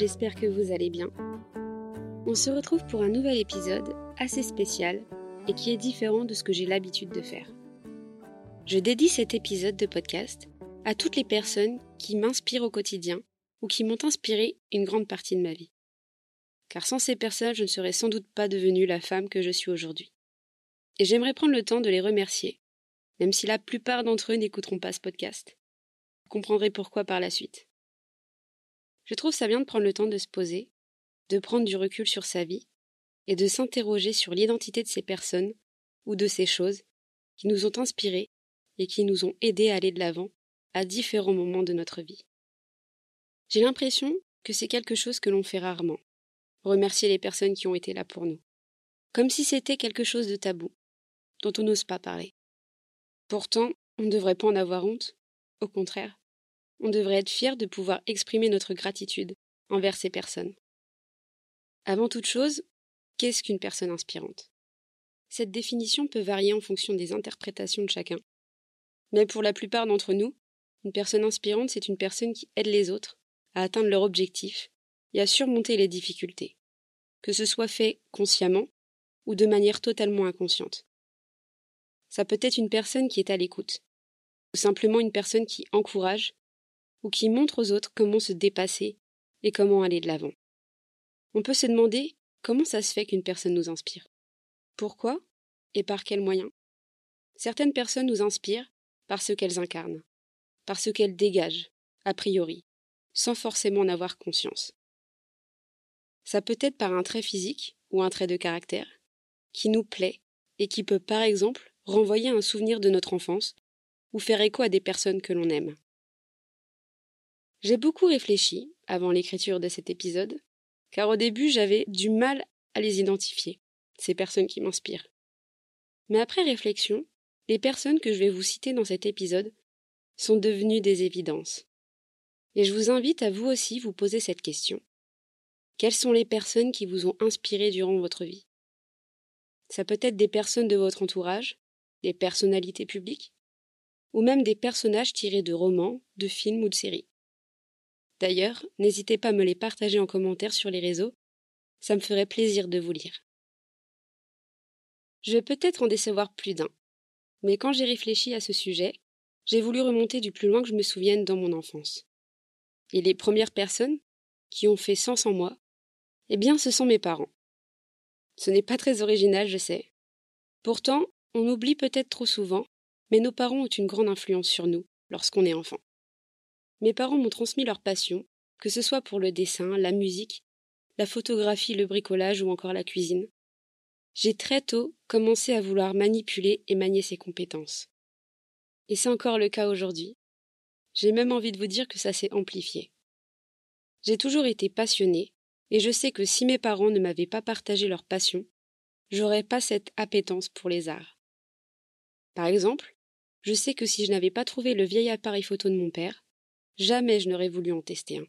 j'espère que vous allez bien. On se retrouve pour un nouvel épisode assez spécial et qui est différent de ce que j'ai l'habitude de faire. Je dédie cet épisode de podcast à toutes les personnes qui m'inspirent au quotidien ou qui m'ont inspiré une grande partie de ma vie. Car sans ces personnes, je ne serais sans doute pas devenue la femme que je suis aujourd'hui. Et j'aimerais prendre le temps de les remercier, même si la plupart d'entre eux n'écouteront pas ce podcast. Vous comprendrez pourquoi par la suite. Je trouve ça bien de prendre le temps de se poser, de prendre du recul sur sa vie et de s'interroger sur l'identité de ces personnes ou de ces choses qui nous ont inspirés et qui nous ont aidés à aller de l'avant à différents moments de notre vie. J'ai l'impression que c'est quelque chose que l'on fait rarement, remercier les personnes qui ont été là pour nous, comme si c'était quelque chose de tabou, dont on n'ose pas parler. Pourtant, on ne devrait pas en avoir honte, au contraire, on devrait être fier de pouvoir exprimer notre gratitude envers ces personnes. Avant toute chose, qu'est-ce qu'une personne inspirante? Cette définition peut varier en fonction des interprétations de chacun. Mais pour la plupart d'entre nous, une personne inspirante, c'est une personne qui aide les autres à atteindre leur objectif et à surmonter les difficultés, que ce soit fait consciemment ou de manière totalement inconsciente. Ça peut être une personne qui est à l'écoute, ou simplement une personne qui encourage ou qui montre aux autres comment se dépasser et comment aller de l'avant. On peut se demander comment ça se fait qu'une personne nous inspire. Pourquoi et par quels moyens? Certaines personnes nous inspirent par ce qu'elles incarnent, par ce qu'elles dégagent, a priori, sans forcément en avoir conscience. Ça peut être par un trait physique ou un trait de caractère qui nous plaît et qui peut par exemple renvoyer un souvenir de notre enfance ou faire écho à des personnes que l'on aime. J'ai beaucoup réfléchi avant l'écriture de cet épisode, car au début j'avais du mal à les identifier, ces personnes qui m'inspirent. Mais après réflexion, les personnes que je vais vous citer dans cet épisode sont devenues des évidences. Et je vous invite à vous aussi vous poser cette question. Quelles sont les personnes qui vous ont inspiré durant votre vie? Ça peut être des personnes de votre entourage, des personnalités publiques, ou même des personnages tirés de romans, de films ou de séries. D'ailleurs, n'hésitez pas à me les partager en commentaire sur les réseaux, ça me ferait plaisir de vous lire. Je vais peut-être en décevoir plus d'un, mais quand j'ai réfléchi à ce sujet, j'ai voulu remonter du plus loin que je me souvienne dans mon enfance. Et les premières personnes qui ont fait sens en moi, eh bien ce sont mes parents. Ce n'est pas très original, je sais. Pourtant, on oublie peut-être trop souvent, mais nos parents ont une grande influence sur nous lorsqu'on est enfant. Mes parents m'ont transmis leur passion, que ce soit pour le dessin, la musique, la photographie, le bricolage ou encore la cuisine. J'ai très tôt commencé à vouloir manipuler et manier ces compétences. Et c'est encore le cas aujourd'hui. J'ai même envie de vous dire que ça s'est amplifié. J'ai toujours été passionnée, et je sais que si mes parents ne m'avaient pas partagé leur passion, j'aurais pas cette appétence pour les arts. Par exemple, je sais que si je n'avais pas trouvé le vieil appareil photo de mon père, Jamais je n'aurais voulu en tester un.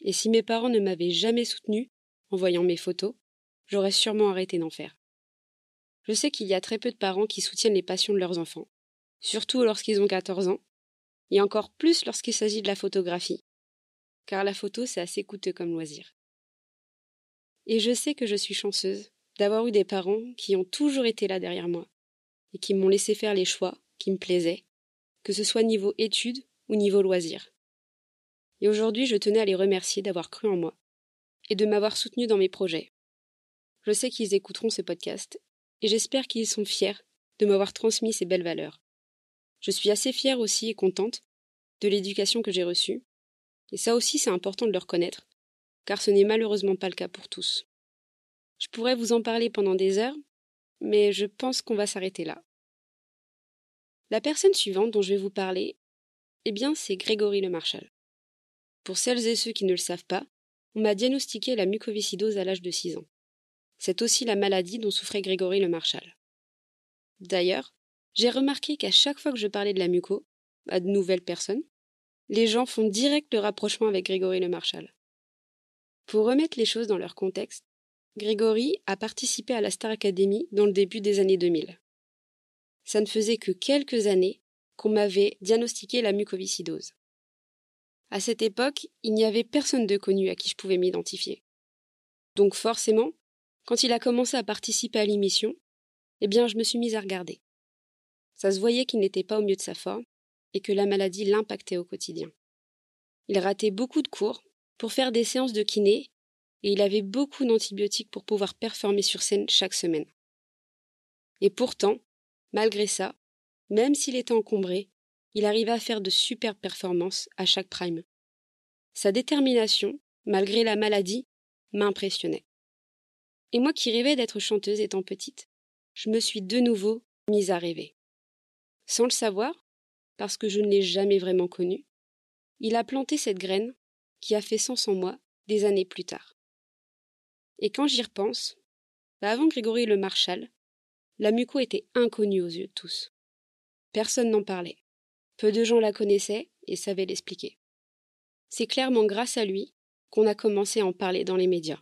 Et si mes parents ne m'avaient jamais soutenu en voyant mes photos, j'aurais sûrement arrêté d'en faire. Je sais qu'il y a très peu de parents qui soutiennent les passions de leurs enfants, surtout lorsqu'ils ont 14 ans, et encore plus lorsqu'il s'agit de la photographie, car la photo c'est assez coûteux comme loisir. Et je sais que je suis chanceuse d'avoir eu des parents qui ont toujours été là derrière moi, et qui m'ont laissé faire les choix qui me plaisaient, que ce soit niveau études ou niveau loisirs et aujourd'hui je tenais à les remercier d'avoir cru en moi et de m'avoir soutenu dans mes projets. Je sais qu'ils écouteront ce podcast et j'espère qu'ils sont fiers de m'avoir transmis ces belles valeurs. Je suis assez fière aussi et contente de l'éducation que j'ai reçue, et ça aussi c'est important de le reconnaître, car ce n'est malheureusement pas le cas pour tous. Je pourrais vous en parler pendant des heures, mais je pense qu'on va s'arrêter là. La personne suivante dont je vais vous parler, eh bien c'est Grégory Le Marchal. Pour celles et ceux qui ne le savent pas, on m'a diagnostiqué la mucoviscidose à l'âge de 6 ans. C'est aussi la maladie dont souffrait Grégory le Marchal. D'ailleurs, j'ai remarqué qu'à chaque fois que je parlais de la muco, à de nouvelles personnes, les gens font direct le rapprochement avec Grégory le Marchal. Pour remettre les choses dans leur contexte, Grégory a participé à la Star Academy dans le début des années 2000. Ça ne faisait que quelques années qu'on m'avait diagnostiqué la mucoviscidose. À cette époque, il n'y avait personne de connu à qui je pouvais m'identifier. Donc forcément, quand il a commencé à participer à l'émission, eh bien je me suis mise à regarder. Ça se voyait qu'il n'était pas au mieux de sa forme et que la maladie l'impactait au quotidien. Il ratait beaucoup de cours pour faire des séances de kiné et il avait beaucoup d'antibiotiques pour pouvoir performer sur scène chaque semaine. Et pourtant, malgré ça, même s'il était encombré, il arrivait à faire de superbes performances à chaque prime. Sa détermination, malgré la maladie, m'impressionnait. Et moi qui rêvais d'être chanteuse étant petite, je me suis de nouveau mise à rêver. Sans le savoir, parce que je ne l'ai jamais vraiment connu, il a planté cette graine qui a fait sens en moi des années plus tard. Et quand j'y repense, bah, avant Grégory le Marshal, la muco était inconnue aux yeux de tous. Personne n'en parlait. Peu de gens la connaissaient et savaient l'expliquer. C'est clairement grâce à lui qu'on a commencé à en parler dans les médias.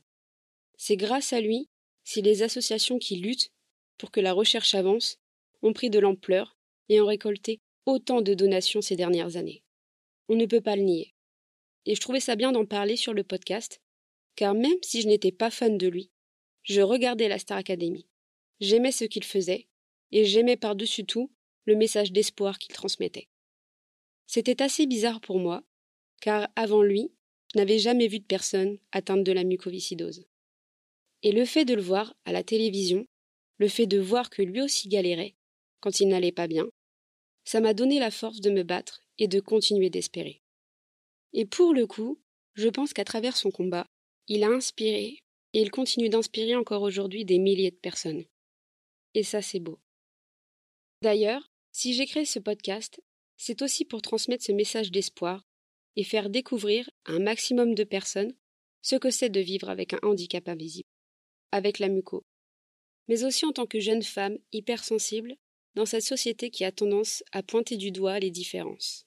C'est grâce à lui si les associations qui luttent pour que la recherche avance ont pris de l'ampleur et ont récolté autant de donations ces dernières années. On ne peut pas le nier. Et je trouvais ça bien d'en parler sur le podcast, car même si je n'étais pas fan de lui, je regardais la Star Academy. J'aimais ce qu'il faisait, et j'aimais par-dessus tout le message d'espoir qu'il transmettait. C'était assez bizarre pour moi, car avant lui, je n'avais jamais vu de personne atteinte de la mucoviscidose. Et le fait de le voir à la télévision, le fait de voir que lui aussi galérait quand il n'allait pas bien, ça m'a donné la force de me battre et de continuer d'espérer. Et pour le coup, je pense qu'à travers son combat, il a inspiré et il continue d'inspirer encore aujourd'hui des milliers de personnes. Et ça, c'est beau. D'ailleurs, si j'ai créé ce podcast, c'est aussi pour transmettre ce message d'espoir et faire découvrir à un maximum de personnes ce que c'est de vivre avec un handicap invisible, avec la muco, mais aussi en tant que jeune femme hypersensible dans cette société qui a tendance à pointer du doigt les différences.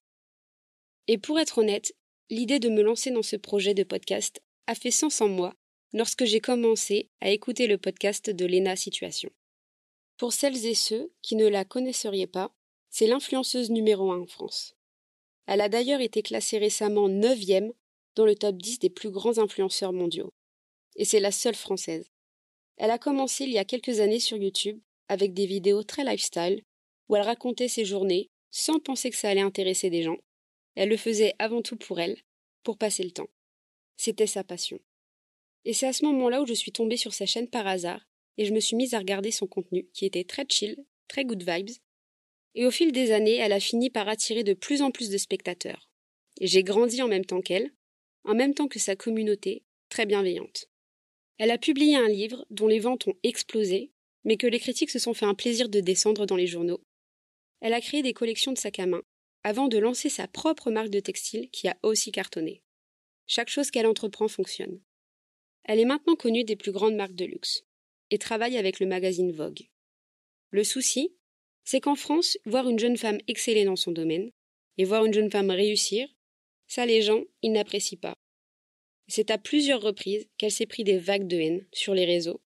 Et pour être honnête, l'idée de me lancer dans ce projet de podcast a fait sens en moi lorsque j'ai commencé à écouter le podcast de Lena Situation. Pour celles et ceux qui ne la connaisseriez pas, c'est l'influenceuse numéro un en France. Elle a d'ailleurs été classée récemment neuvième dans le top 10 des plus grands influenceurs mondiaux. Et c'est la seule française. Elle a commencé il y a quelques années sur YouTube avec des vidéos très lifestyle où elle racontait ses journées sans penser que ça allait intéresser des gens. Elle le faisait avant tout pour elle, pour passer le temps. C'était sa passion. Et c'est à ce moment-là où je suis tombée sur sa chaîne par hasard et je me suis mise à regarder son contenu qui était très chill, très good vibes. Et au fil des années, elle a fini par attirer de plus en plus de spectateurs. J'ai grandi en même temps qu'elle, en même temps que sa communauté, très bienveillante. Elle a publié un livre dont les ventes ont explosé mais que les critiques se sont fait un plaisir de descendre dans les journaux. Elle a créé des collections de sacs à main, avant de lancer sa propre marque de textile qui a aussi cartonné. Chaque chose qu'elle entreprend fonctionne. Elle est maintenant connue des plus grandes marques de luxe, et travaille avec le magazine Vogue. Le souci, c'est qu'en France, voir une jeune femme exceller dans son domaine, et voir une jeune femme réussir, ça les gens, ils n'apprécient pas. C'est à plusieurs reprises qu'elle s'est pris des vagues de haine sur les réseaux,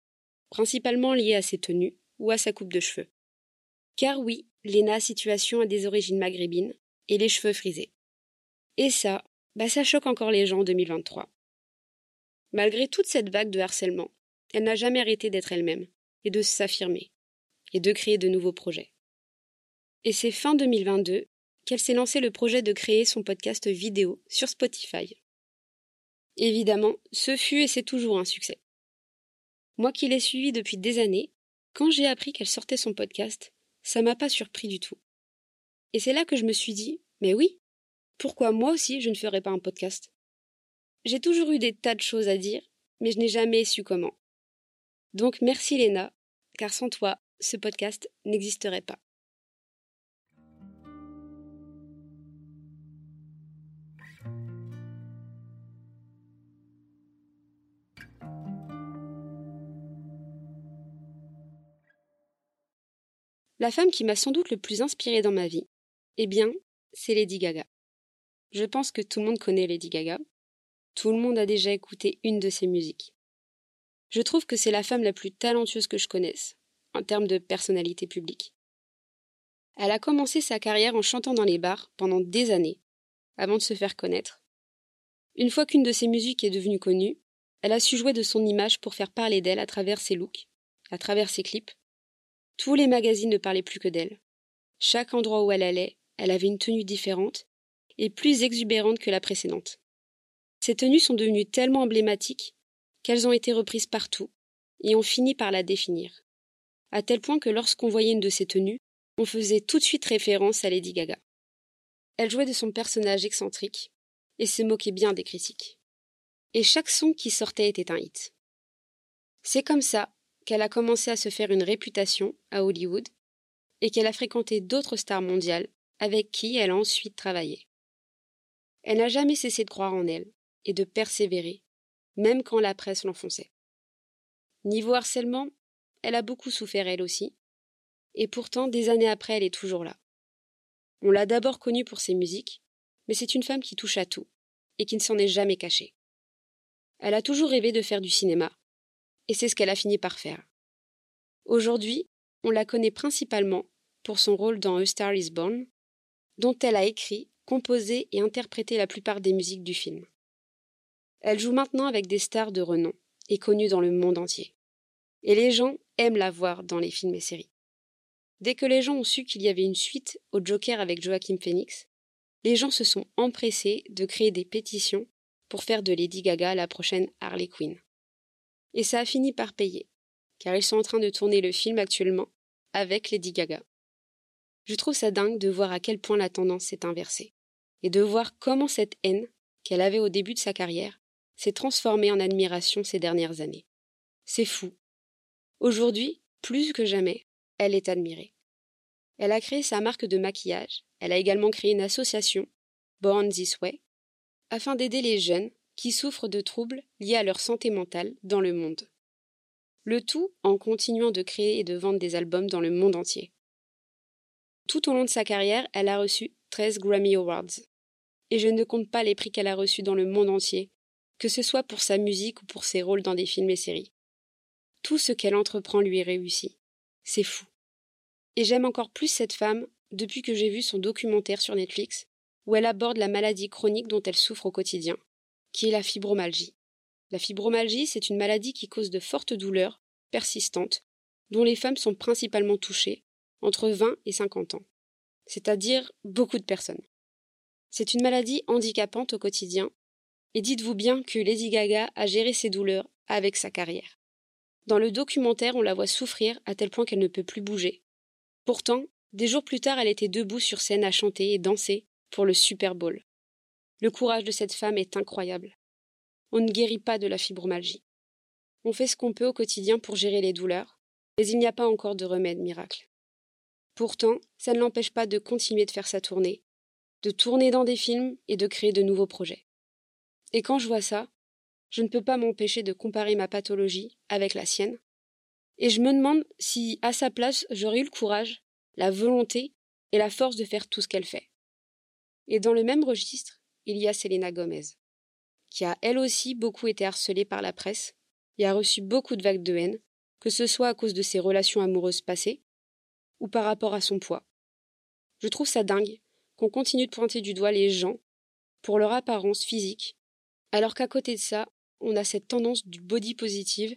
principalement liées à ses tenues ou à sa coupe de cheveux. Car oui, Léna situation a des origines maghrébines et les cheveux frisés. Et ça, bah ça choque encore les gens en 2023. Malgré toute cette vague de harcèlement, elle n'a jamais arrêté d'être elle-même et de s'affirmer et de créer de nouveaux projets. Et c'est fin 2022 qu'elle s'est lancé le projet de créer son podcast vidéo sur Spotify. Évidemment, ce fut et c'est toujours un succès. Moi qui l'ai suivie depuis des années, quand j'ai appris qu'elle sortait son podcast, ça m'a pas surpris du tout. Et c'est là que je me suis dit, mais oui, pourquoi moi aussi je ne ferais pas un podcast? J'ai toujours eu des tas de choses à dire, mais je n'ai jamais su comment. Donc merci Léna, car sans toi, ce podcast n'existerait pas. La femme qui m'a sans doute le plus inspirée dans ma vie, eh bien, c'est Lady Gaga. Je pense que tout le monde connaît Lady Gaga. Tout le monde a déjà écouté une de ses musiques. Je trouve que c'est la femme la plus talentueuse que je connaisse, en termes de personnalité publique. Elle a commencé sa carrière en chantant dans les bars pendant des années, avant de se faire connaître, Une fois qu'une de ses musiques est devenue connue, elle a su jouer de son image pour faire parler d'elle à travers ses looks, à travers ses clips. Tous les magazines ne parlaient plus que d'elle. Chaque endroit où elle allait, elle avait une tenue différente et plus exubérante que la précédente. Ces tenues sont devenues tellement emblématiques qu'elles ont été reprises partout et ont fini par la définir, à tel point que lorsqu'on voyait une de ces tenues, on faisait tout de suite référence à Lady Gaga. Elle jouait de son personnage excentrique et se moquait bien des critiques. Et chaque son qui sortait était un hit. C'est comme ça qu'elle a commencé à se faire une réputation à Hollywood et qu'elle a fréquenté d'autres stars mondiales avec qui elle a ensuite travaillé. Elle n'a jamais cessé de croire en elle et de persévérer, même quand la presse l'enfonçait. Niveau harcèlement, elle a beaucoup souffert elle aussi, et pourtant des années après elle est toujours là. On l'a d'abord connue pour ses musiques, mais c'est une femme qui touche à tout, et qui ne s'en est jamais cachée. Elle a toujours rêvé de faire du cinéma, et c'est ce qu'elle a fini par faire. Aujourd'hui, on la connaît principalement pour son rôle dans A Star is Born, dont elle a écrit, composé et interprété la plupart des musiques du film. Elle joue maintenant avec des stars de renom et connues dans le monde entier. Et les gens aiment la voir dans les films et séries. Dès que les gens ont su qu'il y avait une suite au Joker avec Joaquin Phoenix, les gens se sont empressés de créer des pétitions pour faire de Lady Gaga la prochaine Harley Quinn. Et ça a fini par payer, car ils sont en train de tourner le film actuellement avec Lady Gaga. Je trouve ça dingue de voir à quel point la tendance s'est inversée, et de voir comment cette haine qu'elle avait au début de sa carrière s'est transformée en admiration ces dernières années. C'est fou. Aujourd'hui, plus que jamais, elle est admirée. Elle a créé sa marque de maquillage, elle a également créé une association, Born This Way, afin d'aider les jeunes qui souffrent de troubles liés à leur santé mentale dans le monde. Le tout en continuant de créer et de vendre des albums dans le monde entier. Tout au long de sa carrière, elle a reçu 13 Grammy Awards. Et je ne compte pas les prix qu'elle a reçus dans le monde entier, que ce soit pour sa musique ou pour ses rôles dans des films et séries. Tout ce qu'elle entreprend lui est réussi. C'est fou. Et j'aime encore plus cette femme depuis que j'ai vu son documentaire sur Netflix, où elle aborde la maladie chronique dont elle souffre au quotidien, qui est la fibromyalgie. La fibromyalgie, c'est une maladie qui cause de fortes douleurs, persistantes, dont les femmes sont principalement touchées, entre 20 et 50 ans, c'est-à-dire beaucoup de personnes. C'est une maladie handicapante au quotidien, et dites-vous bien que Lady Gaga a géré ses douleurs avec sa carrière. Dans le documentaire, on la voit souffrir à tel point qu'elle ne peut plus bouger, Pourtant, des jours plus tard, elle était debout sur scène à chanter et danser pour le Super Bowl. Le courage de cette femme est incroyable. On ne guérit pas de la fibromyalgie. On fait ce qu'on peut au quotidien pour gérer les douleurs, mais il n'y a pas encore de remède miracle. Pourtant, ça ne l'empêche pas de continuer de faire sa tournée, de tourner dans des films et de créer de nouveaux projets. Et quand je vois ça, je ne peux pas m'empêcher de comparer ma pathologie avec la sienne, et je me demande si, à sa place, j'aurais eu le courage, la volonté et la force de faire tout ce qu'elle fait. Et dans le même registre, il y a Selena Gomez, qui a elle aussi beaucoup été harcelée par la presse et a reçu beaucoup de vagues de haine, que ce soit à cause de ses relations amoureuses passées ou par rapport à son poids. Je trouve ça dingue qu'on continue de pointer du doigt les gens pour leur apparence physique, alors qu'à côté de ça, on a cette tendance du body positive,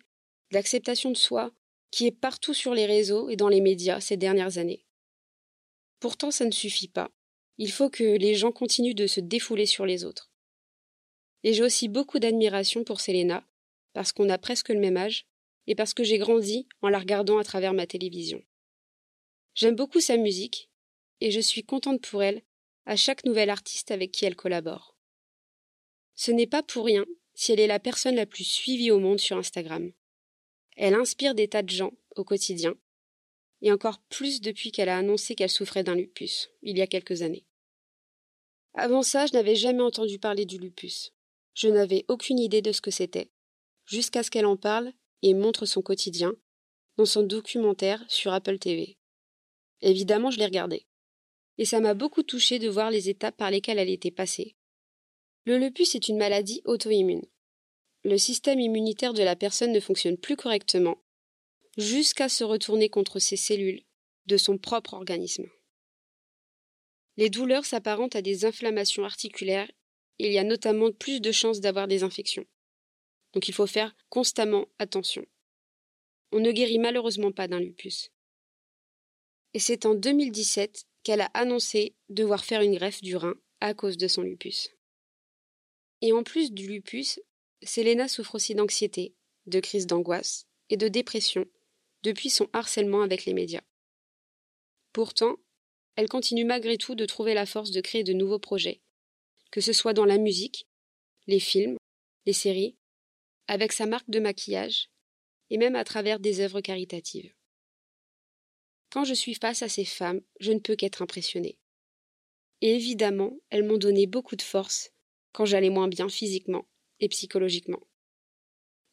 l'acceptation de soi, qui est partout sur les réseaux et dans les médias ces dernières années. Pourtant, ça ne suffit pas. Il faut que les gens continuent de se défouler sur les autres. Et j'ai aussi beaucoup d'admiration pour Selena, parce qu'on a presque le même âge, et parce que j'ai grandi en la regardant à travers ma télévision. J'aime beaucoup sa musique, et je suis contente pour elle à chaque nouvel artiste avec qui elle collabore. Ce n'est pas pour rien si elle est la personne la plus suivie au monde sur Instagram. Elle inspire des tas de gens au quotidien, et encore plus depuis qu'elle a annoncé qu'elle souffrait d'un lupus, il y a quelques années. Avant ça, je n'avais jamais entendu parler du lupus. Je n'avais aucune idée de ce que c'était, jusqu'à ce qu'elle en parle et montre son quotidien dans son documentaire sur Apple TV. Évidemment, je l'ai regardé. Et ça m'a beaucoup touché de voir les étapes par lesquelles elle était passée. Le lupus est une maladie auto-immune le système immunitaire de la personne ne fonctionne plus correctement, jusqu'à se retourner contre ses cellules de son propre organisme. Les douleurs s'apparentent à des inflammations articulaires il y a notamment plus de chances d'avoir des infections. Donc il faut faire constamment attention. On ne guérit malheureusement pas d'un lupus. Et c'est en 2017 qu'elle a annoncé devoir faire une greffe du rein à cause de son lupus. Et en plus du lupus, Selena souffre aussi d'anxiété, de crise d'angoisse et de dépression depuis son harcèlement avec les médias. Pourtant, elle continue malgré tout de trouver la force de créer de nouveaux projets, que ce soit dans la musique, les films, les séries, avec sa marque de maquillage, et même à travers des œuvres caritatives. Quand je suis face à ces femmes, je ne peux qu'être impressionnée. Et évidemment, elles m'ont donné beaucoup de force quand j'allais moins bien physiquement et psychologiquement.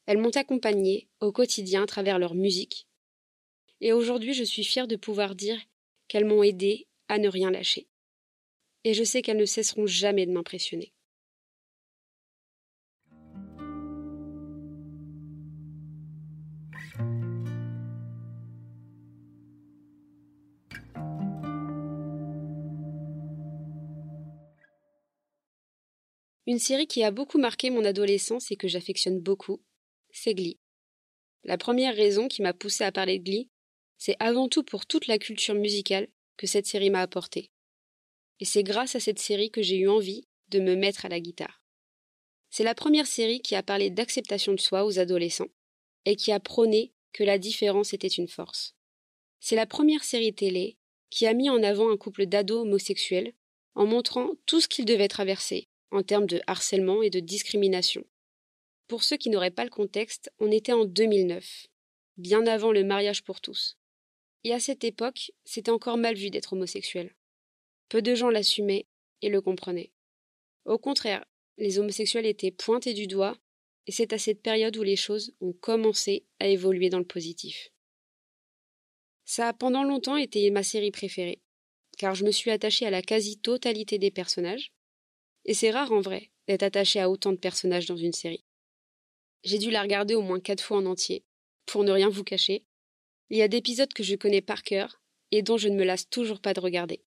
Elles m'ont accompagnée au quotidien à travers leur musique. Et aujourd'hui, je suis fière de pouvoir dire qu'elles m'ont aidée à ne rien lâcher. Et je sais qu'elles ne cesseront jamais de m'impressionner. Une série qui a beaucoup marqué mon adolescence et que j'affectionne beaucoup, c'est Glee. La première raison qui m'a poussé à parler de Glee, c'est avant tout pour toute la culture musicale que cette série m'a apportée. Et c'est grâce à cette série que j'ai eu envie de me mettre à la guitare. C'est la première série qui a parlé d'acceptation de soi aux adolescents et qui a prôné que la différence était une force. C'est la première série télé qui a mis en avant un couple d'ados homosexuels en montrant tout ce qu'ils devaient traverser en termes de harcèlement et de discrimination. Pour ceux qui n'auraient pas le contexte, on était en 2009, bien avant le mariage pour tous. Et à cette époque, c'était encore mal vu d'être homosexuel. Peu de gens l'assumaient et le comprenaient. Au contraire, les homosexuels étaient pointés du doigt, et c'est à cette période où les choses ont commencé à évoluer dans le positif. Ça a pendant longtemps été ma série préférée, car je me suis attachée à la quasi-totalité des personnages, et c'est rare en vrai d'être attaché à autant de personnages dans une série. J'ai dû la regarder au moins quatre fois en entier, pour ne rien vous cacher. Il y a d'épisodes que je connais par cœur et dont je ne me lasse toujours pas de regarder.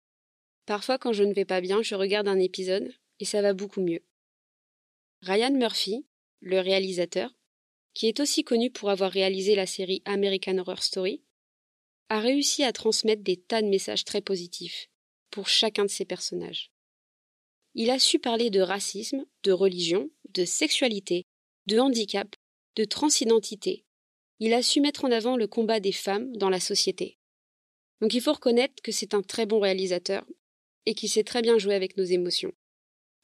Parfois, quand je ne vais pas bien, je regarde un épisode et ça va beaucoup mieux. Ryan Murphy, le réalisateur, qui est aussi connu pour avoir réalisé la série American Horror Story, a réussi à transmettre des tas de messages très positifs pour chacun de ses personnages. Il a su parler de racisme, de religion, de sexualité, de handicap, de transidentité. Il a su mettre en avant le combat des femmes dans la société. Donc il faut reconnaître que c'est un très bon réalisateur et qu'il sait très bien jouer avec nos émotions.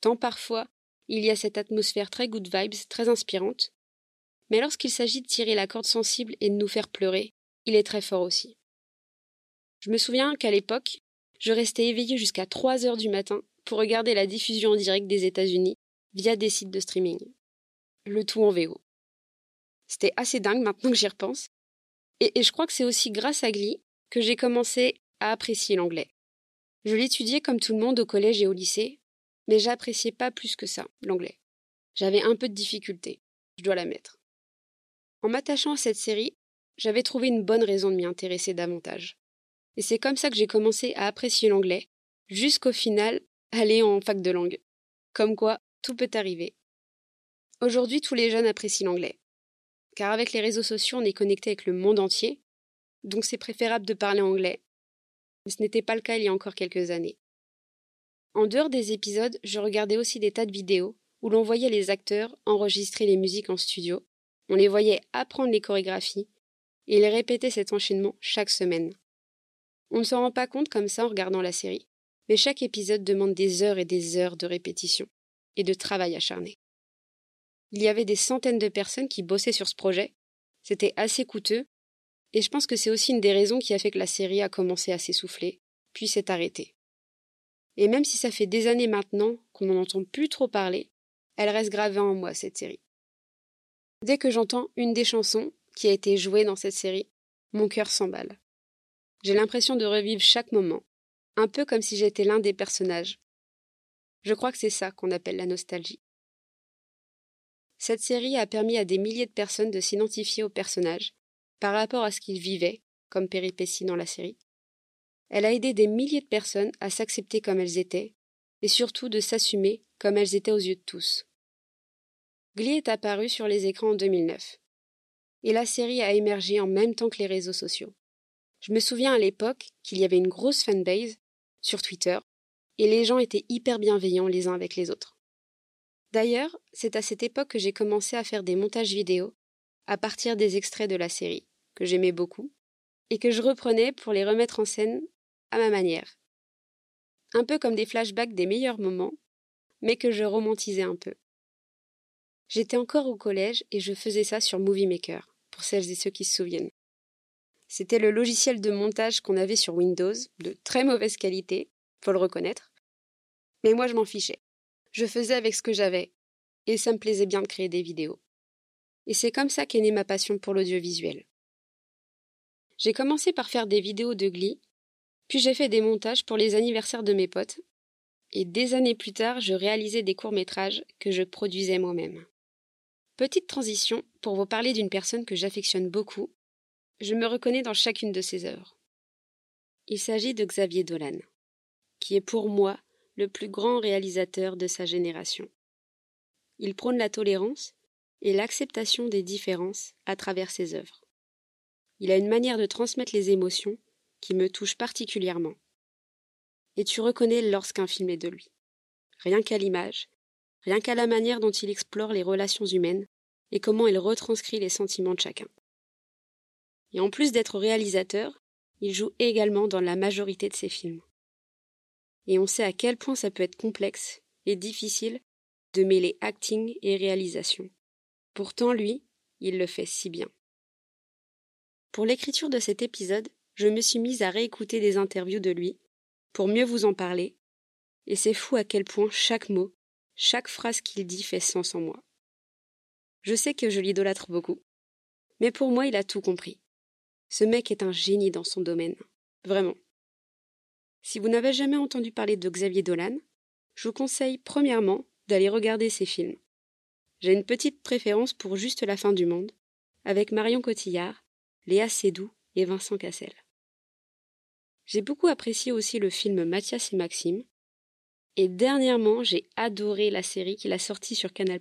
Tant parfois, il y a cette atmosphère très good vibes, très inspirante, mais lorsqu'il s'agit de tirer la corde sensible et de nous faire pleurer, il est très fort aussi. Je me souviens qu'à l'époque, je restais éveillée jusqu'à 3 heures du matin pour regarder la diffusion en direct des États-Unis via des sites de streaming. Le tout en VO. C'était assez dingue maintenant que j'y repense. Et, je crois que c'est aussi grâce à Glee que j'ai commencé à apprécier l'anglais. Je l'étudiais comme tout le monde au collège et au lycée, mais j'appréciais pas plus que ça l'anglais. J'avais un peu de difficulté, je dois l'admettre. En m'attachant à cette série, j'avais trouvé une bonne raison de m'y intéresser davantage. Et c'est comme ça que j'ai commencé à apprécier l'anglais, jusqu'au final aller en fac de langue. Comme quoi, tout peut arriver. Aujourd'hui, tous les jeunes apprécient l'anglais. Car avec les réseaux sociaux, on est connecté avec le monde entier, donc c'est préférable de parler anglais. Mais ce n'était pas le cas il y a encore quelques années. En dehors des épisodes, je regardais aussi des tas de vidéos où l'on voyait les acteurs enregistrer les musiques en studio, on les voyait apprendre les chorégraphies, et ils répétaient cet enchaînement chaque semaine. On ne s'en rend pas compte comme ça en regardant la série mais chaque épisode demande des heures et des heures de répétition et de travail acharné. Il y avait des centaines de personnes qui bossaient sur ce projet, c'était assez coûteux, et je pense que c'est aussi une des raisons qui a fait que la série a commencé à s'essouffler, puis s'est arrêtée. Et même si ça fait des années maintenant qu'on n'en entend plus trop parler, elle reste gravée en moi, cette série. Dès que j'entends une des chansons qui a été jouée dans cette série, mon cœur s'emballe. J'ai l'impression de revivre chaque moment, un peu comme si j'étais l'un des personnages. Je crois que c'est ça qu'on appelle la nostalgie. Cette série a permis à des milliers de personnes de s'identifier aux personnages par rapport à ce qu'ils vivaient, comme péripéties dans la série. Elle a aidé des milliers de personnes à s'accepter comme elles étaient, et surtout de s'assumer comme elles étaient aux yeux de tous. Glee est apparu sur les écrans en 2009. Et la série a émergé en même temps que les réseaux sociaux. Je me souviens à l'époque qu'il y avait une grosse fanbase sur Twitter et les gens étaient hyper bienveillants les uns avec les autres. D'ailleurs, c'est à cette époque que j'ai commencé à faire des montages vidéo à partir des extraits de la série, que j'aimais beaucoup, et que je reprenais pour les remettre en scène à ma manière. Un peu comme des flashbacks des meilleurs moments, mais que je romantisais un peu. J'étais encore au collège et je faisais ça sur Movie Maker, pour celles et ceux qui se souviennent. C'était le logiciel de montage qu'on avait sur Windows, de très mauvaise qualité, faut le reconnaître. Mais moi je m'en fichais. Je faisais avec ce que j'avais, et ça me plaisait bien de créer des vidéos. Et c'est comme ça qu'est née ma passion pour l'audiovisuel. J'ai commencé par faire des vidéos de Glee, puis j'ai fait des montages pour les anniversaires de mes potes, et des années plus tard, je réalisais des courts-métrages que je produisais moi-même. Petite transition pour vous parler d'une personne que j'affectionne beaucoup. Je me reconnais dans chacune de ses œuvres. Il s'agit de Xavier Dolan, qui est pour moi le plus grand réalisateur de sa génération. Il prône la tolérance et l'acceptation des différences à travers ses œuvres. Il a une manière de transmettre les émotions qui me touche particulièrement. Et tu reconnais lorsqu'un film est de lui. Rien qu'à l'image, rien qu'à la manière dont il explore les relations humaines et comment il retranscrit les sentiments de chacun. Et en plus d'être réalisateur, il joue également dans la majorité de ses films. Et on sait à quel point ça peut être complexe et difficile de mêler acting et réalisation. Pourtant, lui, il le fait si bien. Pour l'écriture de cet épisode, je me suis mise à réécouter des interviews de lui, pour mieux vous en parler, et c'est fou à quel point chaque mot, chaque phrase qu'il dit fait sens en moi. Je sais que je l'idolâtre beaucoup, mais pour moi il a tout compris. Ce mec est un génie dans son domaine, vraiment. Si vous n'avez jamais entendu parler de Xavier Dolan, je vous conseille premièrement d'aller regarder ses films. J'ai une petite préférence pour Juste la fin du monde, avec Marion Cotillard, Léa Seydoux et Vincent Cassel. J'ai beaucoup apprécié aussi le film Mathias et Maxime, et dernièrement j'ai adoré la série qu'il a sortie sur Canal+,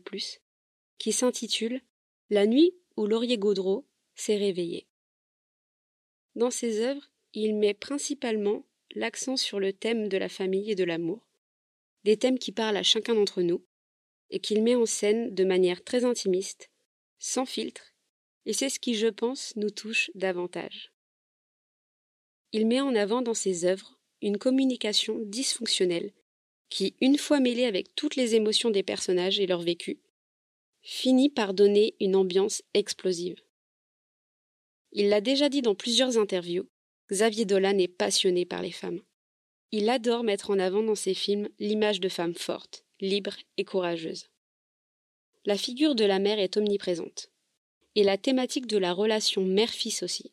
qui s'intitule La nuit où Laurier Gaudreau s'est réveillé. Dans ses œuvres, il met principalement l'accent sur le thème de la famille et de l'amour, des thèmes qui parlent à chacun d'entre nous, et qu'il met en scène de manière très intimiste, sans filtre et c'est ce qui, je pense, nous touche davantage. Il met en avant dans ses œuvres une communication dysfonctionnelle qui, une fois mêlée avec toutes les émotions des personnages et leur vécu, finit par donner une ambiance explosive. Il l'a déjà dit dans plusieurs interviews, Xavier Dolan est passionné par les femmes. Il adore mettre en avant dans ses films l'image de femmes fortes, libres et courageuses. La figure de la mère est omniprésente et la thématique de la relation mère-fils aussi.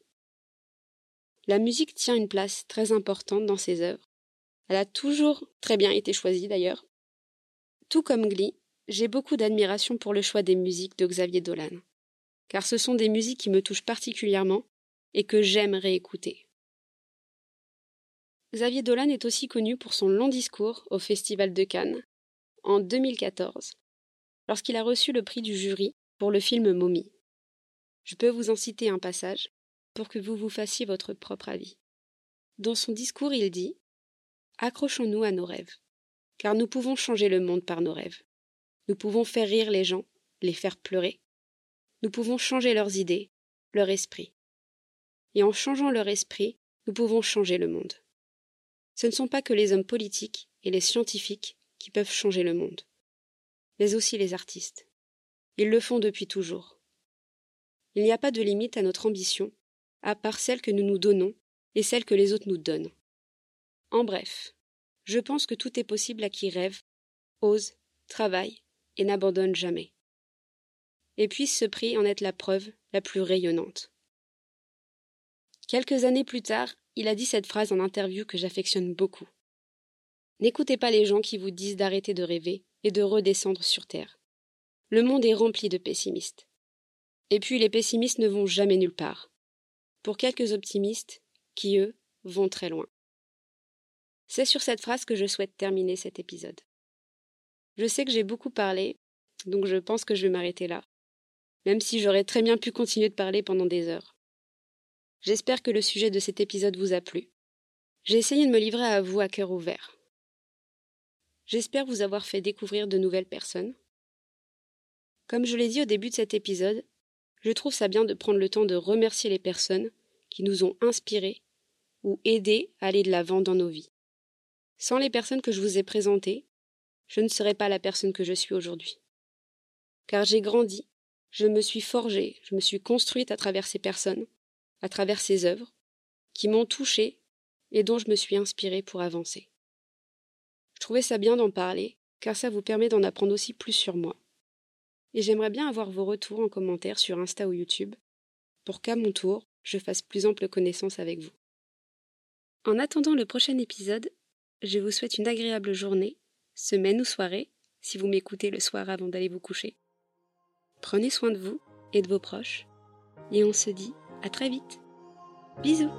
La musique tient une place très importante dans ses œuvres. Elle a toujours très bien été choisie d'ailleurs. Tout comme Glee, j'ai beaucoup d'admiration pour le choix des musiques de Xavier Dolan, car ce sont des musiques qui me touchent particulièrement et que j'aime réécouter. Xavier Dolan est aussi connu pour son long discours au Festival de Cannes en 2014, lorsqu'il a reçu le prix du jury pour le film Mommy. Je peux vous en citer un passage pour que vous vous fassiez votre propre avis. Dans son discours, il dit Accrochons-nous à nos rêves, car nous pouvons changer le monde par nos rêves. Nous pouvons faire rire les gens, les faire pleurer. Nous pouvons changer leurs idées, leur esprit. Et en changeant leur esprit, nous pouvons changer le monde. Ce ne sont pas que les hommes politiques et les scientifiques qui peuvent changer le monde, mais aussi les artistes. Ils le font depuis toujours. Il n'y a pas de limite à notre ambition, à part celle que nous nous donnons et celle que les autres nous donnent. En bref, je pense que tout est possible à qui rêve, ose, travaille et n'abandonne jamais. Et puisse ce prix en être la preuve la plus rayonnante. Quelques années plus tard, il a dit cette phrase en interview que j'affectionne beaucoup. N'écoutez pas les gens qui vous disent d'arrêter de rêver et de redescendre sur Terre. Le monde est rempli de pessimistes. Et puis les pessimistes ne vont jamais nulle part. Pour quelques optimistes, qui eux vont très loin. C'est sur cette phrase que je souhaite terminer cet épisode. Je sais que j'ai beaucoup parlé, donc je pense que je vais m'arrêter là, même si j'aurais très bien pu continuer de parler pendant des heures. J'espère que le sujet de cet épisode vous a plu. J'ai essayé de me livrer à vous à cœur ouvert. J'espère vous avoir fait découvrir de nouvelles personnes. Comme je l'ai dit au début de cet épisode, je trouve ça bien de prendre le temps de remercier les personnes qui nous ont inspirés ou aidés à aller de l'avant dans nos vies. Sans les personnes que je vous ai présentées, je ne serais pas la personne que je suis aujourd'hui. Car j'ai grandi, je me suis forgée, je me suis construite à travers ces personnes, à travers ces œuvres, qui m'ont touchée et dont je me suis inspirée pour avancer. Je trouvais ça bien d'en parler, car ça vous permet d'en apprendre aussi plus sur moi. Et j'aimerais bien avoir vos retours en commentaire sur Insta ou YouTube, pour qu'à mon tour, je fasse plus ample connaissance avec vous. En attendant le prochain épisode, je vous souhaite une agréable journée, semaine ou soirée, si vous m'écoutez le soir avant d'aller vous coucher. Prenez soin de vous et de vos proches, et on se dit à très vite. Bisous